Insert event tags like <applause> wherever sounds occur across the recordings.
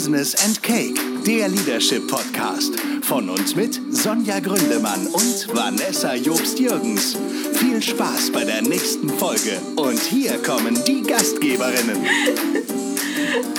Business and Cake, der Leadership Podcast. Von uns mit Sonja Gründemann und Vanessa Jobst-Jürgens. Viel Spaß bei der nächsten Folge. Und hier kommen die Gastgeberinnen. <laughs>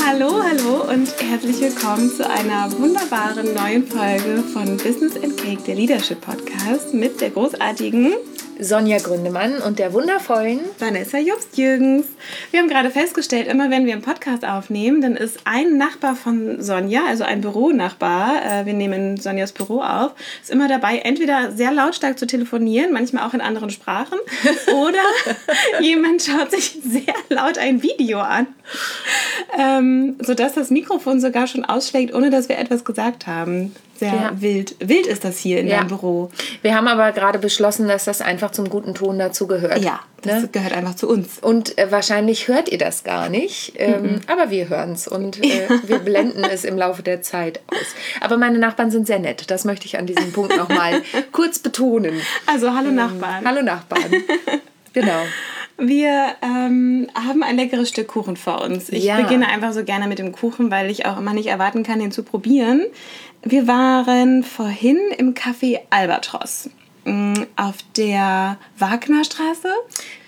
Hallo, hallo und herzlich willkommen zu einer wunderbaren neuen Folge von Business and Cake, der Leadership Podcast mit der großartigen Sonja Gründemann und der wundervollen Vanessa Jobst-Jürgens. Wir haben gerade festgestellt, immer wenn wir einen Podcast aufnehmen, dann ist ein Nachbar von Sonja, also ein Büronachbar, äh, wir nehmen Sonjas Büro auf, ist immer dabei, entweder sehr lautstark zu telefonieren, manchmal auch in anderen Sprachen, <laughs> oder jemand schaut sich sehr laut ein Video an, ähm, sodass das Mikrofon sogar schon ausschlägt, ohne dass wir etwas gesagt haben sehr ja. wild. Wild ist das hier in ja. deinem Büro. Wir haben aber gerade beschlossen, dass das einfach zum guten Ton dazu gehört. Ja, das ne? gehört einfach zu uns. Und äh, wahrscheinlich hört ihr das gar nicht, ähm, mhm. aber wir hören es und äh, wir blenden es im Laufe der Zeit aus. Aber meine Nachbarn sind sehr nett. Das möchte ich an diesem Punkt nochmal <laughs> kurz betonen. Also hallo ähm, Nachbarn. Hallo Nachbarn. <laughs> genau. Wir ähm, haben ein leckeres Stück Kuchen vor uns. Ich ja. beginne einfach so gerne mit dem Kuchen, weil ich auch immer nicht erwarten kann, den zu probieren. Wir waren vorhin im Café Albatros mm, auf der Wagnerstraße.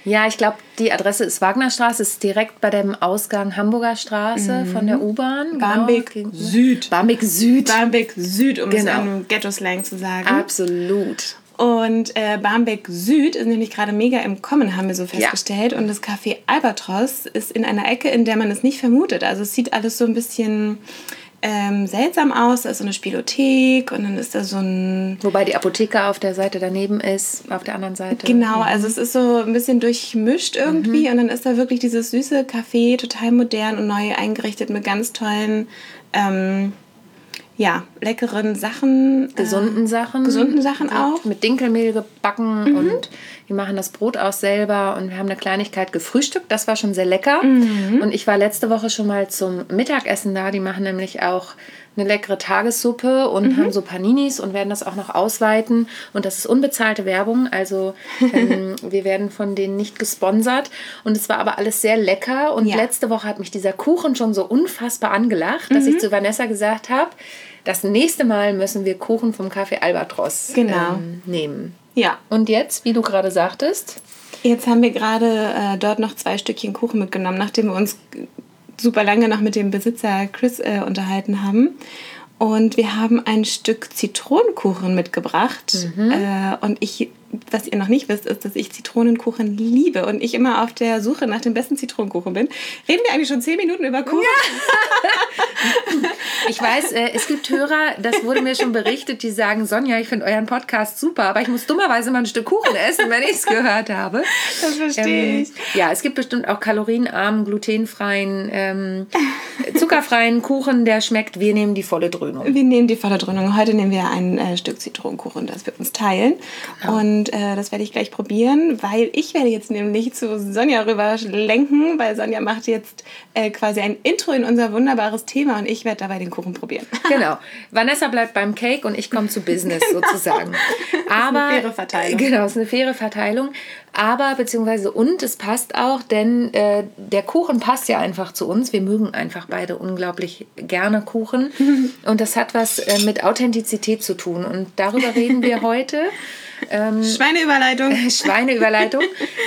Ja, ich glaube, die Adresse ist Wagnerstraße, ist direkt bei dem Ausgang Hamburger Straße mhm. von der U-Bahn. Barmbek genau. Süd. Barmbek Süd. Barmbek Süd, um genau. es in Ghetto-Slang zu sagen. Absolut. Und äh, Barmbek Süd ist nämlich gerade mega im Kommen, haben wir so festgestellt. Ja. Und das Café Albatros ist in einer Ecke, in der man es nicht vermutet. Also es sieht alles so ein bisschen ähm, seltsam aus. Da ist so eine Spielothek und dann ist da so ein. Wobei die Apotheke auf der Seite daneben ist, auf der anderen Seite. Genau, mhm. also es ist so ein bisschen durchmischt irgendwie mhm. und dann ist da wirklich dieses süße Café, total modern und neu eingerichtet mit ganz tollen. Ähm, ja, leckeren Sachen. Gesunden äh, Sachen. Gesunden Sachen auch. Mit Dinkelmehl gebacken mhm. und wir machen das Brot auch selber und wir haben eine Kleinigkeit gefrühstückt. Das war schon sehr lecker. Mhm. Und ich war letzte Woche schon mal zum Mittagessen da. Die machen nämlich auch eine leckere Tagessuppe und mhm. haben so Paninis und werden das auch noch ausweiten. Und das ist unbezahlte Werbung, also <laughs> ähm, wir werden von denen nicht gesponsert. Und es war aber alles sehr lecker. Und ja. letzte Woche hat mich dieser Kuchen schon so unfassbar angelacht, dass ich mhm. zu Vanessa gesagt habe, das nächste Mal müssen wir Kuchen vom Café Albatros genau. ähm, nehmen. Ja. Und jetzt, wie du gerade sagtest? Jetzt haben wir gerade äh, dort noch zwei Stückchen Kuchen mitgenommen, nachdem wir uns super lange noch mit dem Besitzer Chris äh, unterhalten haben. Und wir haben ein Stück Zitronenkuchen mitgebracht. Mhm. Äh, und ich was ihr noch nicht wisst, ist, dass ich Zitronenkuchen liebe und ich immer auf der Suche nach dem besten Zitronenkuchen bin. Reden wir eigentlich schon zehn Minuten über Kuchen? Ja. <laughs> ich weiß, äh, es gibt Hörer, das wurde mir schon berichtet, die sagen, Sonja, ich finde euren Podcast super, aber ich muss dummerweise mal ein Stück Kuchen essen, wenn ich es gehört habe. Das verstehe ähm, ich. Ja, es gibt bestimmt auch kalorienarmen, glutenfreien, ähm, <laughs> zuckerfreien Kuchen, der schmeckt. Wir nehmen die volle Dröhnung. Wir nehmen die volle Dröhnung. Heute nehmen wir ein äh, Stück Zitronenkuchen, das wir uns teilen. Genau. Und und äh, das werde ich gleich probieren, weil ich werde jetzt nämlich zu Sonja rüber lenken, weil Sonja macht jetzt äh, quasi ein Intro in unser wunderbares Thema und ich werde dabei den Kuchen probieren. <laughs> Genau. Vanessa bleibt beim Cake und ich komme zu Business genau. sozusagen. Aber, das ist eine faire Verteilung. Genau, es ist eine faire Verteilung. Aber beziehungsweise und es passt auch, denn äh, der Kuchen passt ja einfach zu uns. Wir mögen einfach beide unglaublich gerne Kuchen. <laughs> Und das hat was äh, mit Authentizität zu tun. Und darüber reden wir <laughs> heute. Ähm, Schweineüberleitung. <laughs> Schweineüberleitung.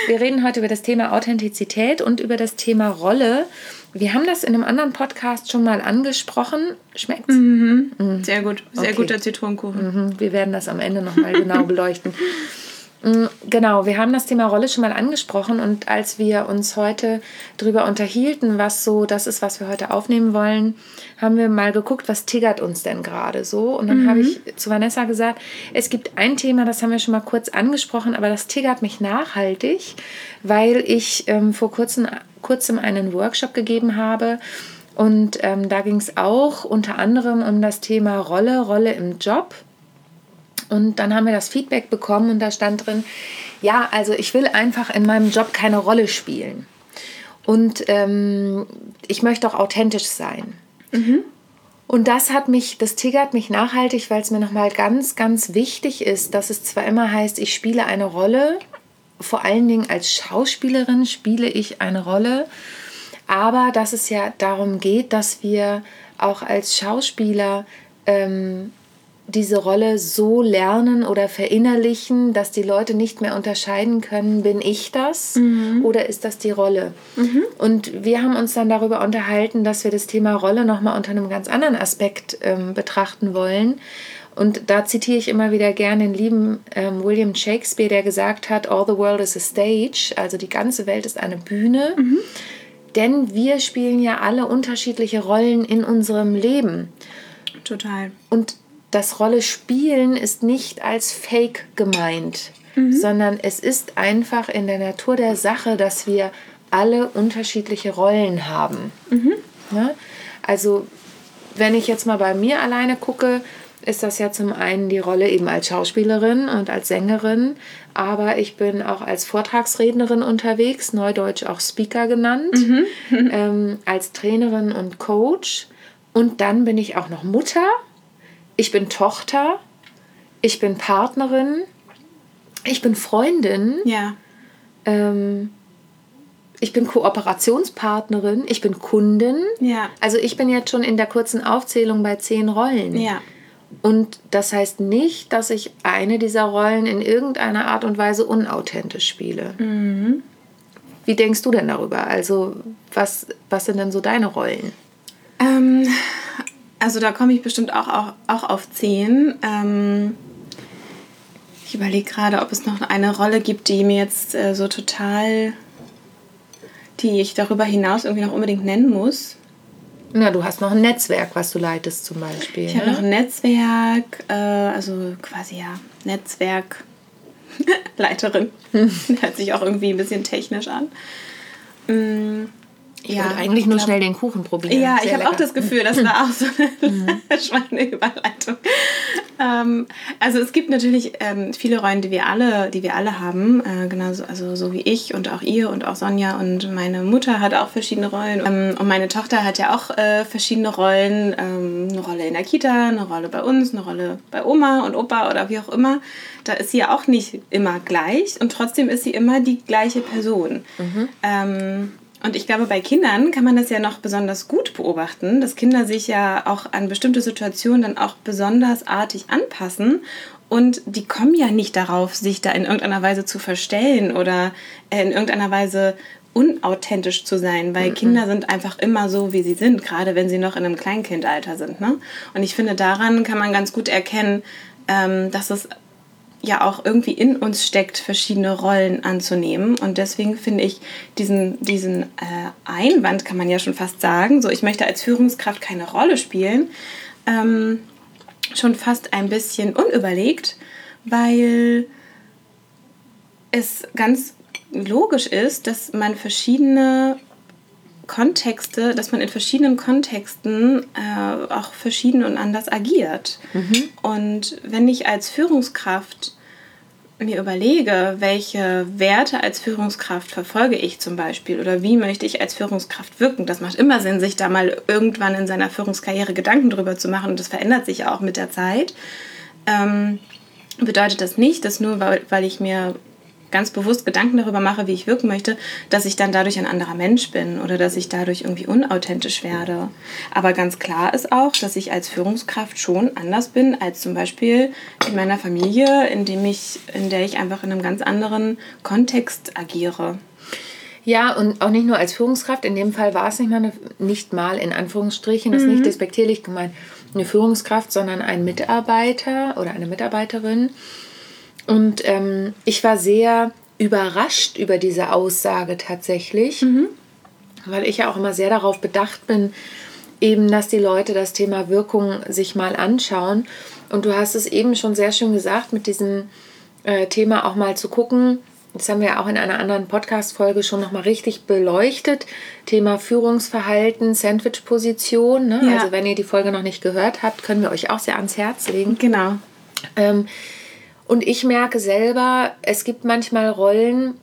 Wir reden heute über das Thema Authentizität und über das Thema Rolle. Wir haben das in einem anderen Podcast schon mal angesprochen. Schmeckt's? Mhm. Mhm. Sehr gut. Sehr okay. guter Zitronenkuchen. Mhm. Wir werden das am Ende nochmal genau beleuchten. <laughs> Mm, genau, wir haben das Thema Rolle schon mal angesprochen und als wir uns heute darüber unterhielten, was so das ist, was wir heute aufnehmen wollen, haben wir mal geguckt, was triggert uns denn gerade so. Und dann mhm. habe ich zu Vanessa gesagt, es gibt ein Thema, das haben wir schon mal kurz angesprochen, aber das triggert mich nachhaltig, weil ich ähm, vor kurzem, kurzem einen Workshop gegeben habe. Und ähm, da ging es auch unter anderem um das Thema Rolle, Rolle im Job. Und dann haben wir das Feedback bekommen und da stand drin, ja, also ich will einfach in meinem Job keine Rolle spielen. Und ähm, ich möchte auch authentisch sein. Mhm. Und das hat mich, das triggert mich nachhaltig, weil es mir nochmal ganz, ganz wichtig ist, dass es zwar immer heißt, ich spiele eine Rolle, vor allen Dingen als Schauspielerin spiele ich eine Rolle, aber dass es ja darum geht, dass wir auch als Schauspieler ähm, diese Rolle so lernen oder verinnerlichen, dass die Leute nicht mehr unterscheiden können, bin ich das mhm. oder ist das die Rolle? Mhm. Und wir haben uns dann darüber unterhalten, dass wir das Thema Rolle nochmal unter einem ganz anderen Aspekt ähm, betrachten wollen. Und da zitiere ich immer wieder gerne den lieben ähm, William Shakespeare, der gesagt hat, All the world is a stage, also die ganze Welt ist eine Bühne. Mhm. Denn wir spielen ja alle unterschiedliche Rollen in unserem Leben. Total. Und das Rolle spielen ist nicht als Fake gemeint, mhm. sondern es ist einfach in der Natur der Sache, dass wir alle unterschiedliche Rollen haben. Mhm. Ja? Also wenn ich jetzt mal bei mir alleine gucke, ist das ja zum einen die Rolle eben als Schauspielerin und als Sängerin, aber ich bin auch als Vortragsrednerin unterwegs, neudeutsch auch Speaker genannt, mhm. ähm, als Trainerin und Coach. Und dann bin ich auch noch Mutter ich bin Tochter, ich bin Partnerin, ich bin Freundin. Ja. Ähm, ich bin Kooperationspartnerin, ich bin Kundin. Ja. Also ich bin jetzt schon in der kurzen Aufzählung bei zehn Rollen. Ja. Und das heißt nicht, dass ich eine dieser Rollen in irgendeiner Art und Weise unauthentisch spiele. Mhm. Wie denkst du denn darüber? Also was, was sind denn so deine Rollen? Ähm, also da komme ich bestimmt auch, auch, auch auf 10. Ähm, ich überlege gerade, ob es noch eine Rolle gibt, die mir jetzt äh, so total, die ich darüber hinaus irgendwie noch unbedingt nennen muss. Na, du hast noch ein Netzwerk, was du leitest zum Beispiel. Ich ne? habe noch ein Netzwerk, äh, also quasi ja, Netzwerkleiterin. <laughs> Hört sich auch irgendwie ein bisschen technisch an. Mm, ich ja, eigentlich nur glaub, schnell den Kuchen probieren. Ja, Sehr ich habe auch das Gefühl, das war auch so eine <laughs> mhm. Schweineüberleitung. Ähm, also es gibt natürlich ähm, viele Rollen, die wir alle, die wir alle haben, äh, genauso also so wie ich und auch ihr und auch Sonja und meine Mutter hat auch verschiedene Rollen ähm, und meine Tochter hat ja auch äh, verschiedene Rollen, ähm, eine Rolle in der Kita, eine Rolle bei uns, eine Rolle bei Oma und Opa oder wie auch immer. Da ist sie ja auch nicht immer gleich und trotzdem ist sie immer die gleiche Person. Mhm. Und ich glaube, bei Kindern kann man das ja noch besonders gut beobachten, dass Kinder sich ja auch an bestimmte Situationen dann auch besonders artig anpassen. Und die kommen ja nicht darauf, sich da in irgendeiner Weise zu verstellen oder in irgendeiner Weise unauthentisch zu sein, weil mhm. Kinder sind einfach immer so, wie sie sind, gerade wenn sie noch in einem Kleinkindalter sind. Ne? Und ich finde, daran kann man ganz gut erkennen, ähm, dass es ja auch irgendwie in uns steckt, verschiedene Rollen anzunehmen. Und deswegen finde ich diesen, diesen äh, Einwand, kann man ja schon fast sagen, so ich möchte als Führungskraft keine Rolle spielen, ähm, schon fast ein bisschen unüberlegt, weil es ganz logisch ist, dass man verschiedene Kontexte, dass man in verschiedenen Kontexten äh, auch verschieden und anders agiert. Mhm. Und wenn ich als Führungskraft mir überlege, welche Werte als Führungskraft verfolge ich zum Beispiel oder wie möchte ich als Führungskraft wirken, das macht immer Sinn, sich da mal irgendwann in seiner Führungskarriere Gedanken drüber zu machen und das verändert sich auch mit der Zeit. Ähm, bedeutet das nicht, dass nur weil, weil ich mir ganz bewusst Gedanken darüber mache, wie ich wirken möchte, dass ich dann dadurch ein anderer Mensch bin oder dass ich dadurch irgendwie unauthentisch werde. Aber ganz klar ist auch, dass ich als Führungskraft schon anders bin als zum Beispiel in meiner Familie, in, dem ich, in der ich einfach in einem ganz anderen Kontext agiere. Ja, und auch nicht nur als Führungskraft. In dem Fall war es nicht mal, eine, nicht mal in Anführungsstrichen, das ist nicht mhm. despektierlich gemeint, eine Führungskraft, sondern ein Mitarbeiter oder eine Mitarbeiterin und ähm, ich war sehr überrascht über diese Aussage tatsächlich, mhm. weil ich ja auch immer sehr darauf bedacht bin, eben, dass die Leute das Thema Wirkung sich mal anschauen. Und du hast es eben schon sehr schön gesagt, mit diesem äh, Thema auch mal zu gucken. Das haben wir auch in einer anderen Podcast-Folge schon nochmal richtig beleuchtet. Thema Führungsverhalten, Sandwich-Position. Ne? Ja. Also, wenn ihr die Folge noch nicht gehört habt, können wir euch auch sehr ans Herz legen. Genau. Ähm, und ich merke selber, es gibt manchmal Rollen,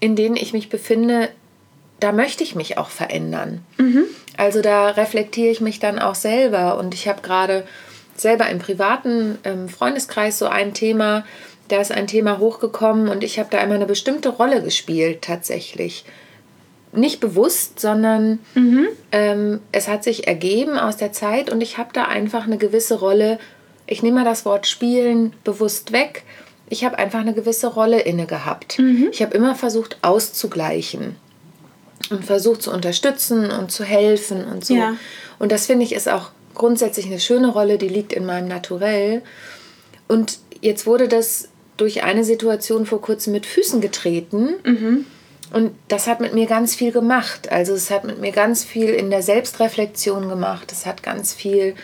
in denen ich mich befinde, da möchte ich mich auch verändern. Mhm. Also da reflektiere ich mich dann auch selber. Und ich habe gerade selber im privaten ähm, Freundeskreis so ein Thema, da ist ein Thema hochgekommen und ich habe da immer eine bestimmte Rolle gespielt tatsächlich. nicht bewusst, sondern mhm. ähm, es hat sich ergeben aus der Zeit und ich habe da einfach eine gewisse Rolle. Ich nehme mal das Wort spielen bewusst weg. Ich habe einfach eine gewisse Rolle inne gehabt. Mhm. Ich habe immer versucht auszugleichen und versucht zu unterstützen und zu helfen und so. Ja. Und das finde ich ist auch grundsätzlich eine schöne Rolle, die liegt in meinem Naturell. Und jetzt wurde das durch eine Situation vor kurzem mit Füßen getreten. Mhm. Und das hat mit mir ganz viel gemacht. Also es hat mit mir ganz viel in der Selbstreflexion gemacht. Es hat ganz viel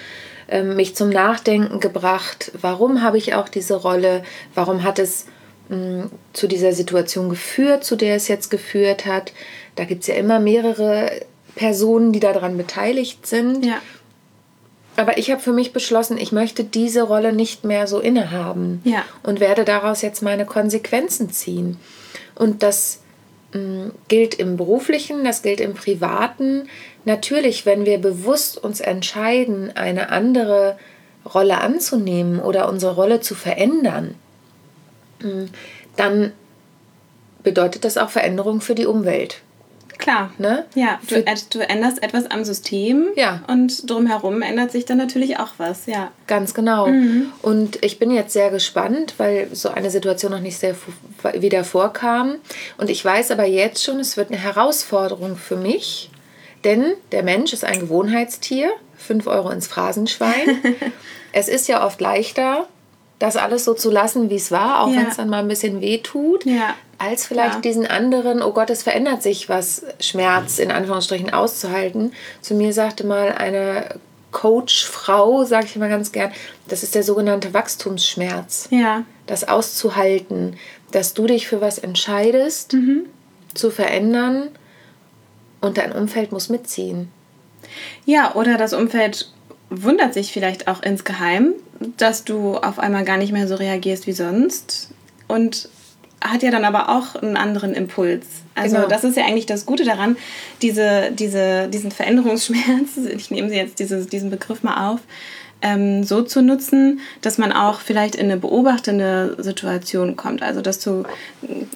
mich zum Nachdenken gebracht. Warum habe ich auch diese Rolle? Warum hat es mh, hm, zu dieser Situation geführt, zu der es jetzt geführt hat? Da gibt es ja immer mehrere Personen, die daran beteiligt sind. Ja. Aber ich habe für mich beschlossen, ich möchte diese Rolle nicht mehr so innehaben ja. und werde daraus jetzt meine Konsequenzen ziehen. Und das mm, gilt im beruflichen, das gilt im privaten. Natürlich, wenn wir bewusst uns entscheiden, eine andere Rolle anzunehmen oder unsere Rolle zu verändern, mm, dann bedeutet das auch Veränderung für die Umwelt. Klar. Ne? Ja, du, du, änderst etwas am System ja. und drumherum ändert sich dann natürlich auch was, ja. Ganz genau. Mhm. Und ich bin jetzt sehr gespannt, weil so eine Situation noch nicht sehr wieder vorkam. Und ich weiß aber jetzt schon, es wird eine Herausforderung für mich, denn der Mensch ist ein Gewohnheitstier. Fünf Euro ins Phrasenschwein. <laughs> es ist ja oft leichter, das alles so zu lassen, wie es war, auch ja. wenn es dann mal ein bisschen weh tut. Ja als vielleicht ja. diesen anderen, oh Gott, es verändert sich was, Schmerz in Anführungsstrichen auszuhalten. Zu mir sagte mal eine Coachfrau, sage ich immer ganz gern, das ist der sogenannte Wachstumsschmerz. Ja. Das auszuhalten, dass du dich für was entscheidest, mhm. zu verändern und dein Umfeld muss mitziehen. Ja, oder das Umfeld wundert sich vielleicht auch insgeheim, dass du auf einmal gar nicht mehr so reagierst wie sonst und hat ja dann aber auch einen anderen Impuls. Also genau. das ist ja eigentlich das Gute daran, diese, diese, diesen Veränderungsschmerz, <laughs> ich nehme sie jetzt diese, diesen Begriff mal auf, ähm, so zu nutzen, dass man auch vielleicht in eine beobachtende Situation kommt. Also dass du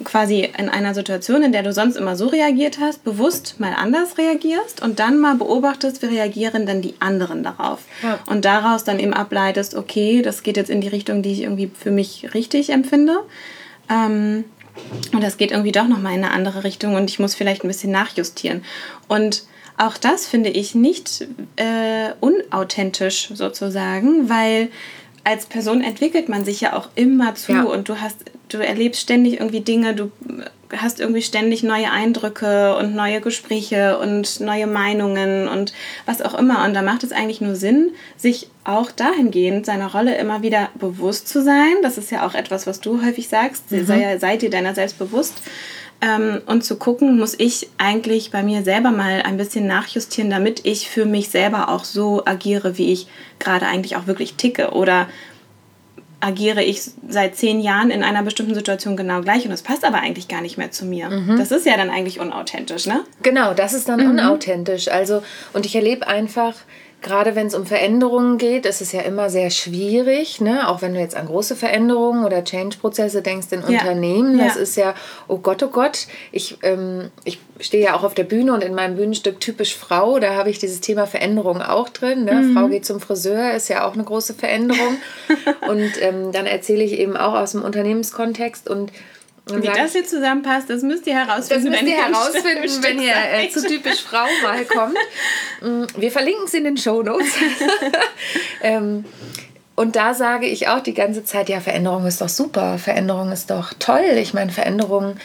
quasi in einer Situation, in der du sonst immer so reagiert hast, bewusst mal anders reagierst und dann mal beobachtest, wie reagieren dann die anderen darauf. Ja. Und daraus dann eben ableitest, okay, das geht jetzt in die Richtung, die ich irgendwie für mich richtig empfinde. Ähm, und das geht irgendwie doch nochmal in eine andere Richtung und ich muss vielleicht ein bisschen nachjustieren. Und auch das finde ich nicht äh, unauthentisch sozusagen, weil als Person entwickelt man sich ja auch immer zu ja. und du hast, du erlebst ständig irgendwie Dinge, du hast irgendwie ständig neue Eindrücke und neue Gespräche und neue Meinungen und was auch immer. Und da macht es eigentlich nur Sinn, sich auch dahingehend seiner Rolle immer wieder bewusst zu sein. Das ist ja auch etwas, was du häufig sagst. Mhm. Sei, sei dir deiner selbst bewusst. Ähm, und zu gucken, muss ich eigentlich bei mir selber mal ein bisschen nachjustieren, damit ich für mich selber auch so agiere, wie ich gerade eigentlich auch wirklich ticke. Oder agiere ich seit zehn Jahren in einer bestimmten Situation genau gleich und das passt aber eigentlich gar nicht mehr zu mir. Mhm. Das ist ja dann eigentlich unauthentisch, ne? Genau, das ist dann mhm. unauthentisch. Also, und ich erlebe einfach, gerade wenn es um Veränderungen geht, ist es ja immer sehr schwierig, ne? auch wenn du jetzt an große Veränderungen oder Change-Prozesse denkst in ja. Unternehmen. Das ja. ist ja, oh Gott, oh Gott, ich, ähm, ich stehe ja auch auf der Bühne und in meinem Bühnenstück typisch Frau, da habe ich dieses Thema Veränderung auch drin. Ne? Mhm. Frau geht zum Friseur, ist ja auch eine große Veränderung. <laughs> und ähm, dann erzähle ich eben auch aus dem Unternehmenskontext und und Wie das hier zusammenpasst, das müsst ihr herausfinden. Das müsst ihr herausfinden, wenn ihr äh, zu typisch Frau mal kommt. Mm, wir verlinken es in den Show Notes. <laughs> ähm, und da sage ich auch die ganze Zeit, ja, Veränderung ist doch super, Veränderung ist doch toll. Ich meine, Veränderung,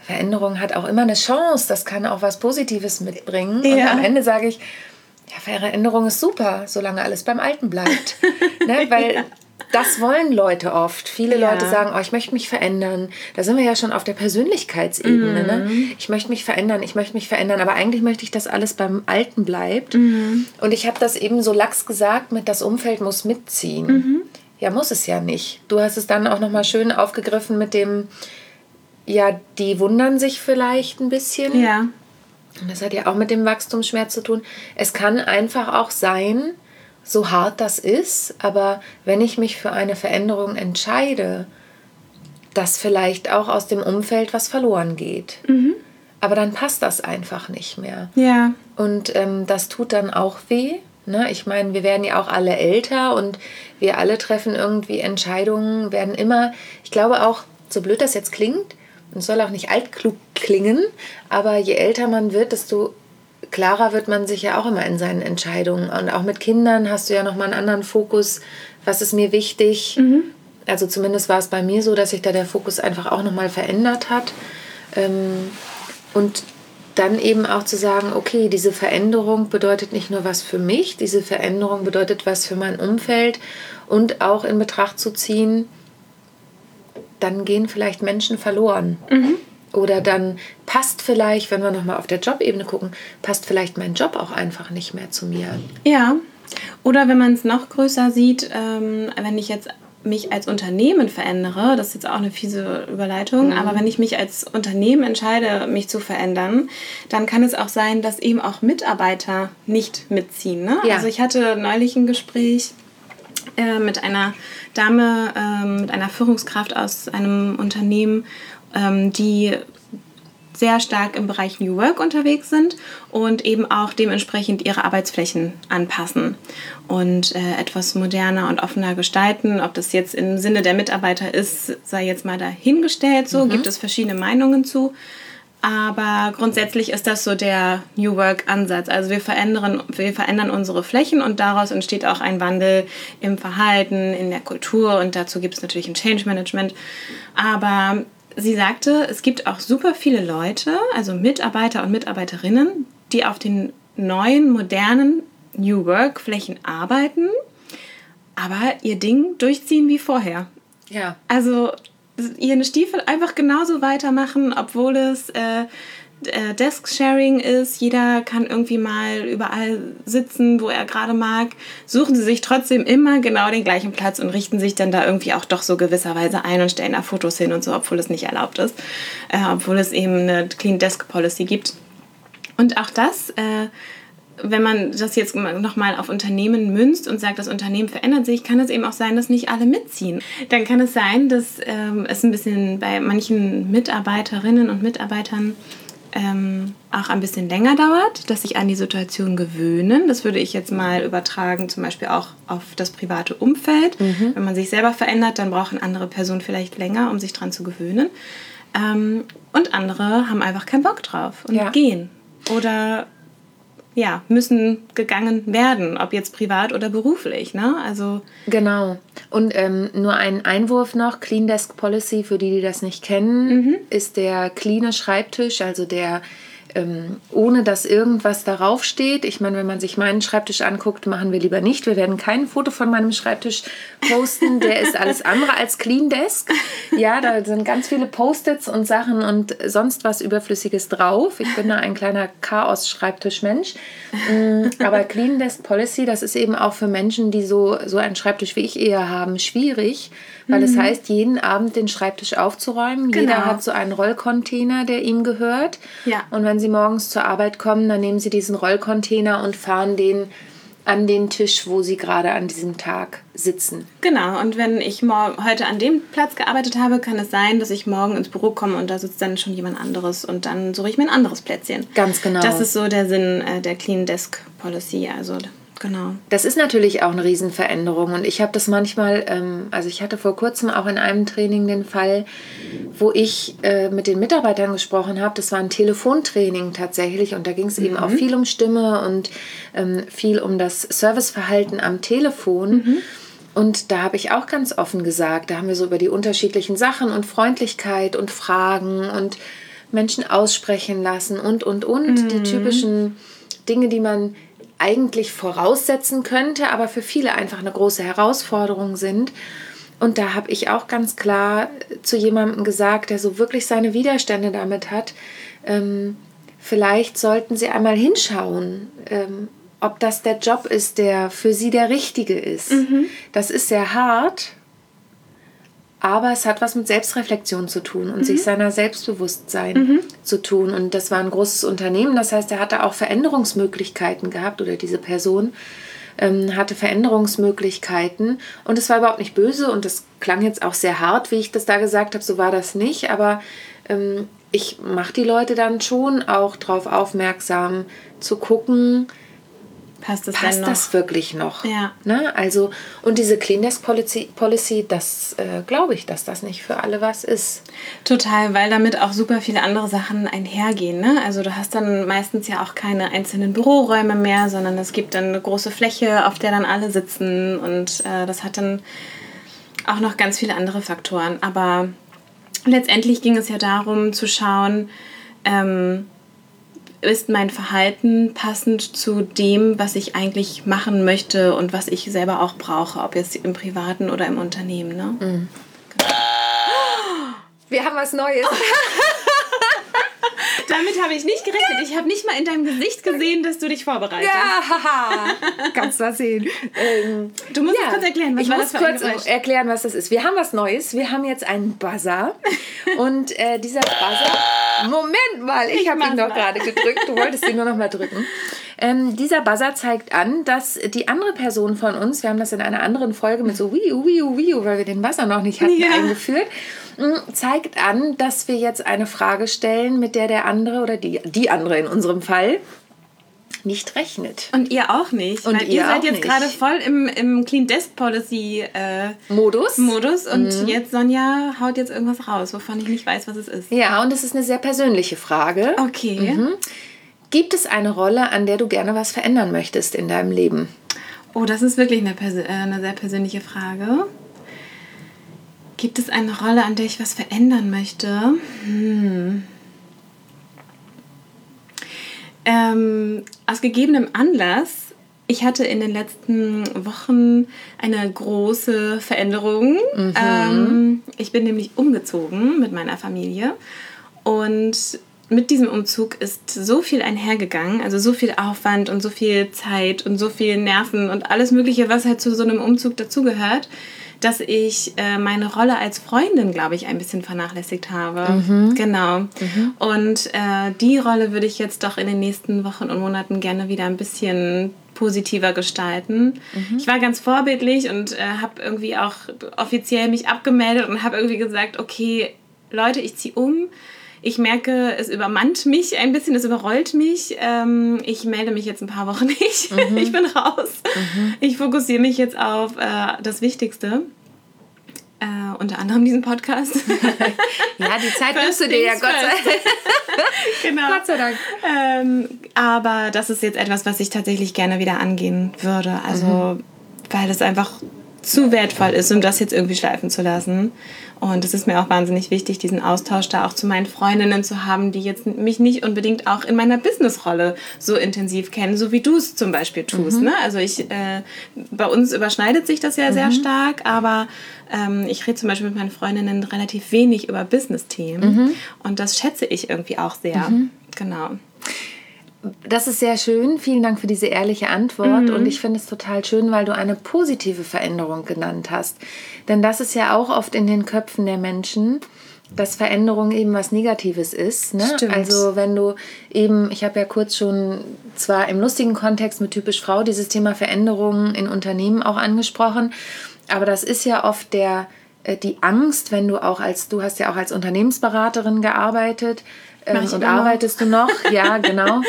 Veränderung hat auch immer eine Chance, das kann auch was Positives mitbringen. Ja. Und am Ende sage ich, ja, Veränderung ist super, solange alles beim Alten bleibt. <laughs> ne? Weil ja das wollen Leute oft. Viele ja. Leute sagen, oh, ich möchte mich verändern. Da sind wir ja schon auf der Persönlichkeitsebene. Ne? Mhm. Ne? Ich möchte mich verändern, ich möchte mich verändern. Aber eigentlich möchte ich, dass alles beim Alten bleibt. Mhm. Und ich habe das eben so lax gesagt mit, das Umfeld muss mitziehen. Mhm. Ja, muss es ja nicht. Du hast es dann auch nochmal schön aufgegriffen mit dem, ja, die wundern sich vielleicht ein bisschen. Ja. Und das hat ja auch mit dem Wachstumsschmerz zu tun. Es kann einfach auch sein, so hart das ist, aber wenn ich mich für eine Veränderung entscheide, dass vielleicht auch aus dem Umfeld was verloren geht. Mhm. aber dann passt das einfach nicht mehr. Ja. Und ähm, das tut dann auch weh. Ne? Ich meine, wir werden ja auch alle älter und wir alle treffen irgendwie Entscheidungen, werden immer, ich glaube auch, so blöd das jetzt klingt, und soll auch nicht altklug klingen, aber je älter man wird, desto klarer wird man sich ja auch immer in seinen Entscheidungen. Und auch mit Kindern hast du ja nochmal einen anderen Fokus. Was ist mir wichtig? Mhm. Also zumindest war es bei mir so, dass sich da der Fokus einfach auch nochmal verändert hat. Ähm, und dann eben auch zu sagen, okay, diese Veränderung bedeutet nicht nur was für mich, diese Veränderung bedeutet was für mein Umfeld und auch in Betracht zu ziehen, dann gehen vielleicht Menschen verloren. Mhm. Oder dann passt vielleicht, wenn wir nochmal auf der Jobebene gucken, passt vielleicht mein Job auch einfach nicht mehr zu mir. Ja. Oder wenn man es noch größer sieht, ähm, wenn ich jetzt mich als Unternehmen verändere, das ist jetzt auch eine fiese Überleitung, mhm. aber wenn ich mich als Unternehmen entscheide, mich zu verändern, dann kann es auch sein, dass eben auch Mitarbeiter nicht mitziehen. Ne? Ja. Also ich hatte neulich ein Gespräch äh, mit einer Dame, äh, mit einer Führungskraft aus einem Unternehmen, ähm, die sehr stark im Bereich New Work unterwegs sind und eben auch dementsprechend ihre Arbeitsflächen anpassen und äh, etwas moderner und offener gestalten. Ob das jetzt im Sinne der Mitarbeiter ist, sei jetzt mal dahingestellt. So mhm. gibt es verschiedene Meinungen zu. Aber grundsätzlich ist das so der New Work-Ansatz. Also wir verändern, wir verändern unsere Flächen und daraus entsteht auch ein Wandel im Verhalten, in der Kultur und dazu gibt es natürlich ein Change Management. Aber sie sagte, es gibt auch super viele Leute, also Mitarbeiter und Mitarbeiterinnen, die auf den neuen, modernen New Work-Flächen arbeiten, aber ihr Ding durchziehen wie vorher. Ja. Also ihren Stiefel einfach genauso weitermachen, obwohl es äh, äh, Desk-Sharing ist. Jeder kann irgendwie mal überall sitzen, wo er gerade mag. Suchen sie sich trotzdem immer genau den gleichen Platz und richten sich dann da irgendwie auch doch so gewisserweise ein und stellen da Fotos hin und so, obwohl es nicht erlaubt ist. Äh, obwohl es eben eine Clean Desk Policy gibt. Und auch das äh, wenn man das jetzt nochmal auf Unternehmen münzt und sagt, das Unternehmen verändert sich, kann es eben auch sein, dass nicht alle mitziehen. Dann kann es sein, dass ähm, es ein bisschen bei manchen Mitarbeiterinnen und Mitarbeitern ähm, auch ein bisschen länger dauert, dass sich an die Situation gewöhnen. Das würde ich jetzt mal übertragen, zum Beispiel auch auf das private Umfeld. Mhm. Wenn man sich selber verändert, dann brauchen andere Personen vielleicht länger, um sich daran zu gewöhnen. Ähm, und andere haben einfach keinen Bock drauf und ja. gehen. Oder ja, müssen gegangen werden, ob jetzt privat oder beruflich. Ne? Also genau. Und ähm, nur ein Einwurf noch: Clean Desk Policy, für die, die das nicht kennen, mhm. ist der cleane Schreibtisch, also der ähm, ohne dass irgendwas darauf steht. Ich meine, wenn man sich meinen Schreibtisch anguckt, machen wir lieber nicht. Wir werden kein Foto von meinem Schreibtisch posten. Der ist alles andere als Clean Desk. Ja, da sind ganz viele Post-its und Sachen und sonst was Überflüssiges drauf. Ich bin da ein kleiner Chaos-Schreibtischmensch. Mm, aber Clean Desk Policy, das ist eben auch für Menschen, die so, so einen Schreibtisch wie ich eher haben, schwierig weil es mhm. heißt, jeden Abend den Schreibtisch aufzuräumen. Genau. Jeder hat so einen Rollcontainer, der ihm gehört. Ja. Und wenn sie morgens zur Arbeit kommen, dann nehmen sie diesen Rollcontainer und fahren den an den Tisch, wo sie gerade an diesem Tag sitzen. Genau, und wenn ich heute an dem Platz gearbeitet habe, kann es sein, dass ich morgen ins Büro komme und da sitzt dann schon jemand anderes und dann suche ich mir ein anderes Plätzchen. Ganz genau. Das ist so der Sinn äh, der Clean Desk Policy. Also Genau. Das ist natürlich auch eine Riesenveränderung und ich habe das manchmal, ähm, also ich hatte vor kurzem auch in einem Training den Fall, wo ich äh, mit den Mitarbeitern gesprochen habe. Das war ein Telefontraining tatsächlich und da ging es mhm. eben auch viel um Stimme und ähm, viel um das Serviceverhalten am Telefon. Mhm. Und da habe ich auch ganz offen gesagt, da haben wir so über die unterschiedlichen Sachen und Freundlichkeit und Fragen und Menschen aussprechen lassen und, und, und. Mhm. Die typischen Dinge, die man eigentlich voraussetzen könnte, aber für viele einfach eine große Herausforderung sind. Und da habe ich auch ganz klar zu jemandem gesagt, der so wirklich seine Widerstände damit hat, ähm, vielleicht sollten Sie einmal hinschauen, ähm, ob das der Job ist, der für Sie der richtige ist. Mhm. Das ist sehr hart, aber es hat was mit Selbstreflexion zu tun und mhm. sich seiner Selbstbewusstsein mhm. zu tun. Und das war ein großes Unternehmen, das heißt, er hatte auch Veränderungsmöglichkeiten gehabt oder diese Person ähm, hatte Veränderungsmöglichkeiten. Und es war überhaupt nicht böse und das klang jetzt auch sehr hart, wie ich das da gesagt habe, so war das nicht. Aber ähm, ich mache die Leute dann schon auch darauf aufmerksam zu gucken, Passt das, passt das wirklich noch? Ja. Ne? Also, und diese Clean Desk Policy, Policy das äh, glaube ich, dass das nicht für alle was ist. Total, weil damit auch super viele andere Sachen einhergehen. Ne? Also du hast dann meistens ja auch keine einzelnen Büroräume mehr, sondern es gibt dann eine große Fläche, auf der dann alle sitzen und äh, das hat dann auch noch ganz viele andere Faktoren. Aber letztendlich ging es ja darum zu schauen, ähm, ist mein Verhalten passend zu dem, was ich eigentlich machen möchte und was ich selber auch brauche, ob jetzt im privaten oder im Unternehmen. Ne? Wir haben was Neues. <laughs> Damit habe ich nicht gerechnet. Ich habe nicht mal in deinem Gesicht gesehen, dass du dich vorbereitest. Ja, haha. Kannst du sehen. Ähm, Du musst es kurz erklären, was ich war muss das für kurz erklären, was das ist. Wir haben was Neues. Wir haben jetzt einen Buzzer. Und äh, dieser Buzzer. Moment mal, ich, Ich habe ihn doch gerade gedrückt. Du wolltest ihn nur noch mal drücken. Ähm, dieser Buzzer zeigt an, dass die andere Person von uns, wir haben das in einer anderen Folge mit so Wiu, Wiu, Wiu, weil wir den Buzzer noch nicht hatten, Ja. eingeführt, mh, zeigt an, dass wir jetzt eine Frage stellen, mit der der andere oder die, die andere in unserem Fall nicht rechnet. Und ihr auch nicht. Und ihr ihr seid jetzt gerade voll im, im Clean Desk Policy äh, Modus? Modus und Mhm. jetzt Sonja haut jetzt irgendwas raus, wovon ich nicht weiß, was es ist. Ja, und das ist eine sehr persönliche Frage. Okay. Mhm. Gibt es eine Rolle, an der du gerne was verändern möchtest in deinem Leben? Oh, das ist wirklich eine, Persö äh, eine sehr persönliche Frage. Gibt es eine Rolle, an der ich was verändern möchte? Hm. Ähm, aus gegebenem Anlass, ich hatte in den letzten Wochen eine große Veränderung. Ähm, ich bin nämlich umgezogen mit meiner Familie und mit diesem Umzug ist so viel einhergegangen, also so viel Aufwand und so viel Zeit und so viel Nerven und alles Mögliche, was halt zu so einem Umzug dazugehört, dass ich äh, meine Rolle als Freundin, glaube ich, ein bisschen vernachlässigt habe. Genau. Und äh, die Rolle würde ich jetzt doch in den nächsten Wochen und Monaten gerne wieder ein bisschen positiver gestalten. Ich war ganz vorbildlich und äh, habe irgendwie auch offiziell mich abgemeldet und habe irgendwie gesagt, okay, Leute, ich ziehe um. Ich merke, es übermannt mich ein bisschen, es überrollt mich. Ähm, ich melde mich jetzt ein paar Wochen <laughs> nicht. Ich bin raus. Ich fokussiere mich jetzt auf äh, das Wichtigste. Äh, unter anderem diesen Podcast. <laughs> Ja, die Zeit nimmst du dir ja Gott sei, <laughs> genau. Gott sei Dank. Ähm, aber das ist jetzt etwas, was ich tatsächlich gerne wieder angehen würde. Also, weil es einfach zu wertvoll ist, um das jetzt irgendwie schleifen zu lassen. Und es ist mir auch wahnsinnig wichtig, diesen Austausch da auch zu meinen Freundinnen zu haben, die jetzt mich nicht unbedingt auch in meiner Businessrolle so intensiv kennen, so wie du es zum Beispiel tust. Ne? Also ich, äh, bei uns überschneidet sich das ja sehr stark, aber ähm, ich rede zum Beispiel mit meinen Freundinnen relativ wenig über Business-Themen. Und das schätze ich irgendwie auch sehr. Genau. Das ist sehr schön. Vielen Dank für diese ehrliche Antwort. Und ich finde es total schön, weil du eine positive Veränderung genannt hast. Denn das ist ja auch oft in den Köpfen der Menschen, dass Veränderung eben was Negatives ist. Ne? Stimmt. Also wenn du eben, ich habe ja kurz schon zwar im lustigen Kontext mit typisch Frau dieses Thema Veränderungen in Unternehmen auch angesprochen, aber das ist ja oft der äh, die Angst, wenn du auch als du hast ja auch als Unternehmensberaterin gearbeitet ähm, und immer arbeitest du noch, <laughs> ja genau.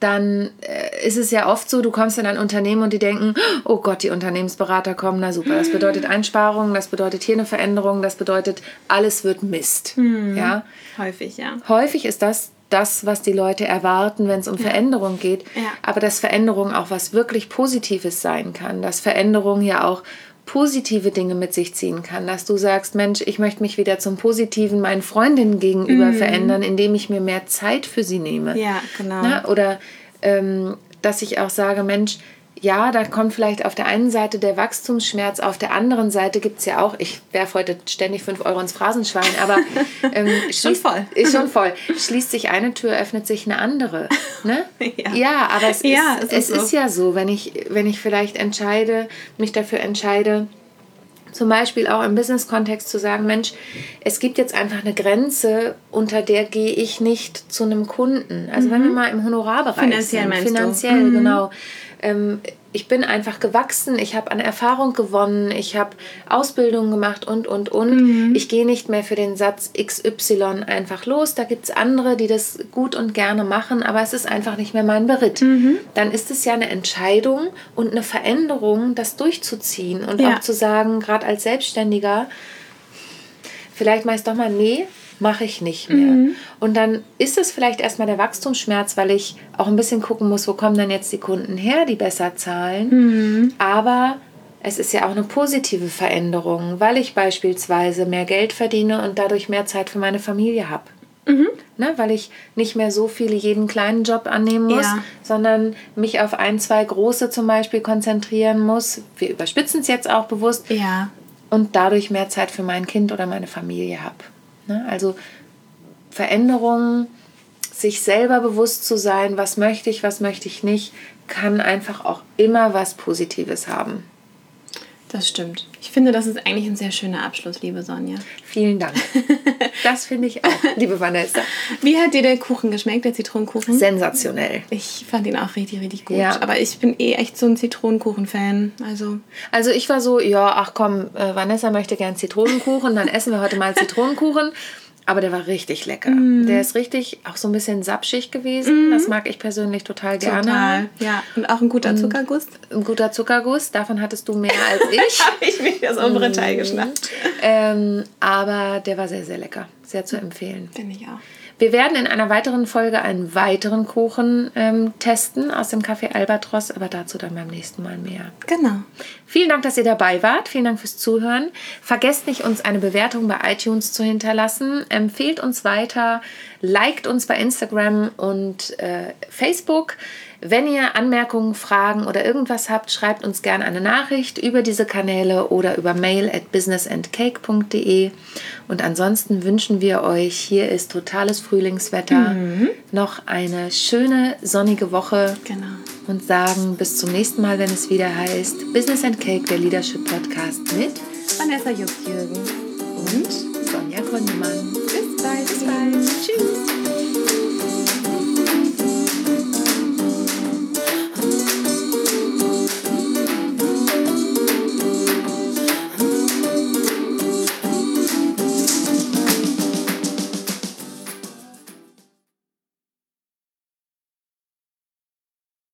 Dann äh, ist es ja oft so, du kommst in ein Unternehmen und die denken, oh Gott, die Unternehmensberater kommen, na super. Das bedeutet Einsparungen, das bedeutet hier eine Veränderung, das bedeutet, alles wird Mist. Ja? Häufig, ja. Häufig ist das das, was die Leute erwarten, wenn es um Veränderung geht. Ja. Aber dass Veränderung auch was wirklich Positives sein kann. Dass Veränderung ja auch positive Dinge mit sich ziehen kann. Dass du sagst, Mensch, ich möchte mich wieder zum Positiven meinen Freundinnen gegenüber verändern, indem ich mir mehr Zeit für sie nehme. Ja, genau. Ne? Oder ähm, dass ich auch sage, Mensch, ja, da kommt vielleicht auf der einen Seite der Wachstumsschmerz, auf der anderen Seite gibt es ja auch, ich werfe heute ständig 5 Euro ins Phrasenschwein, aber <laughs> ähm, Schon schließt- voll. Ist schon voll. Schließt sich eine Tür, öffnet sich eine andere. Ne? <laughs> Ja. aber es, Ja, ist, es es ist ist, so. ja so, wenn ich, wenn ich vielleicht entscheide, mich dafür entscheide, zum Beispiel auch im Business-Kontext zu sagen, Mensch, es gibt jetzt einfach eine Grenze, unter der gehe ich nicht zu einem Kunden. Also wenn wir mal im Honorarbereich Mhm. Finanziell sind, meinst du? finanziell, Mhm. Ähm, ich bin einfach gewachsen, ich habe an Erfahrung gewonnen, ich habe Ausbildung gemacht und, und, und. Ich gehe nicht mehr für den Satz XY einfach los. Da gibt es andere, die das gut und gerne machen, aber es ist einfach nicht mehr mein Beritt. Dann ist es ja eine Entscheidung und eine Veränderung, das durchzuziehen und Ja. auch zu sagen, gerade als Selbstständiger, vielleicht meist doch mal, nee, mache ich nicht mehr. Und dann ist es vielleicht erstmal der Wachstumsschmerz, weil ich auch ein bisschen gucken muss, wo kommen dann jetzt die Kunden her, die besser zahlen. Aber es ist ja auch eine positive Veränderung, weil ich beispielsweise mehr Geld verdiene und dadurch mehr Zeit für meine Familie habe. Ne, weil ich nicht mehr so viele jeden kleinen Job annehmen muss, Ja. sondern mich auf ein, zwei große zum Beispiel konzentrieren muss. Wir überspitzen es jetzt auch bewusst Ja. und dadurch mehr Zeit für mein Kind oder meine Familie habe. Ne? Also Veränderungen, sich selber bewusst zu sein, was möchte ich, was möchte ich nicht, kann einfach auch immer was Positives haben. Das stimmt. Ich finde, das ist eigentlich ein sehr schöner Abschluss, liebe Sonja. Vielen Dank. <laughs> Das finde ich auch, liebe Vanessa. Wie hat dir der Kuchen geschmeckt, der Zitronenkuchen? Sensationell. ich fand ihn auch richtig, richtig gut. Ja. Aber ich bin eh echt so ein Zitronenkuchen-Fan. Also, Also ich war so, ja, ach komm, äh, Vanessa möchte gern Zitronenkuchen, dann essen wir heute mal Zitronenkuchen. Aber der war richtig lecker. Der ist richtig auch so ein bisschen sapschig gewesen. Das mag ich persönlich total gerne. total. Ja, und auch ein guter Zuckerguss. Ein guter Zuckerguss, davon hattest du mehr als <laughs> ich. Habe ich mir das obere Teil geschnappt. ähm, aber der war sehr, sehr lecker. Sehr zu empfehlen. Finde ich auch. Wir werden in einer weiteren Folge einen weiteren Kuchen ähm, testen aus dem Café Albatros, aber dazu dann beim nächsten Mal mehr. Genau. Vielen Dank, dass ihr dabei wart. Vielen Dank fürs Zuhören. Vergesst nicht, uns eine Bewertung bei iTunes zu hinterlassen. Empfehlt uns weiter. Liked uns bei Instagram und äh, Facebook. Wenn ihr Anmerkungen, Fragen oder irgendwas habt, schreibt uns gerne eine Nachricht über diese Kanäle oder über mail at businessandcake.de. Und ansonsten wünschen wir euch, hier ist totales Frühlingswetter, noch eine schöne sonnige Woche Genau. und sagen bis zum nächsten Mal, wenn es wieder heißt Business and Cake, der Leadership Podcast mit Vanessa Jupp-Jürgen. und Sonja Gründemann. Bis bald. Bis bald. Tschüss.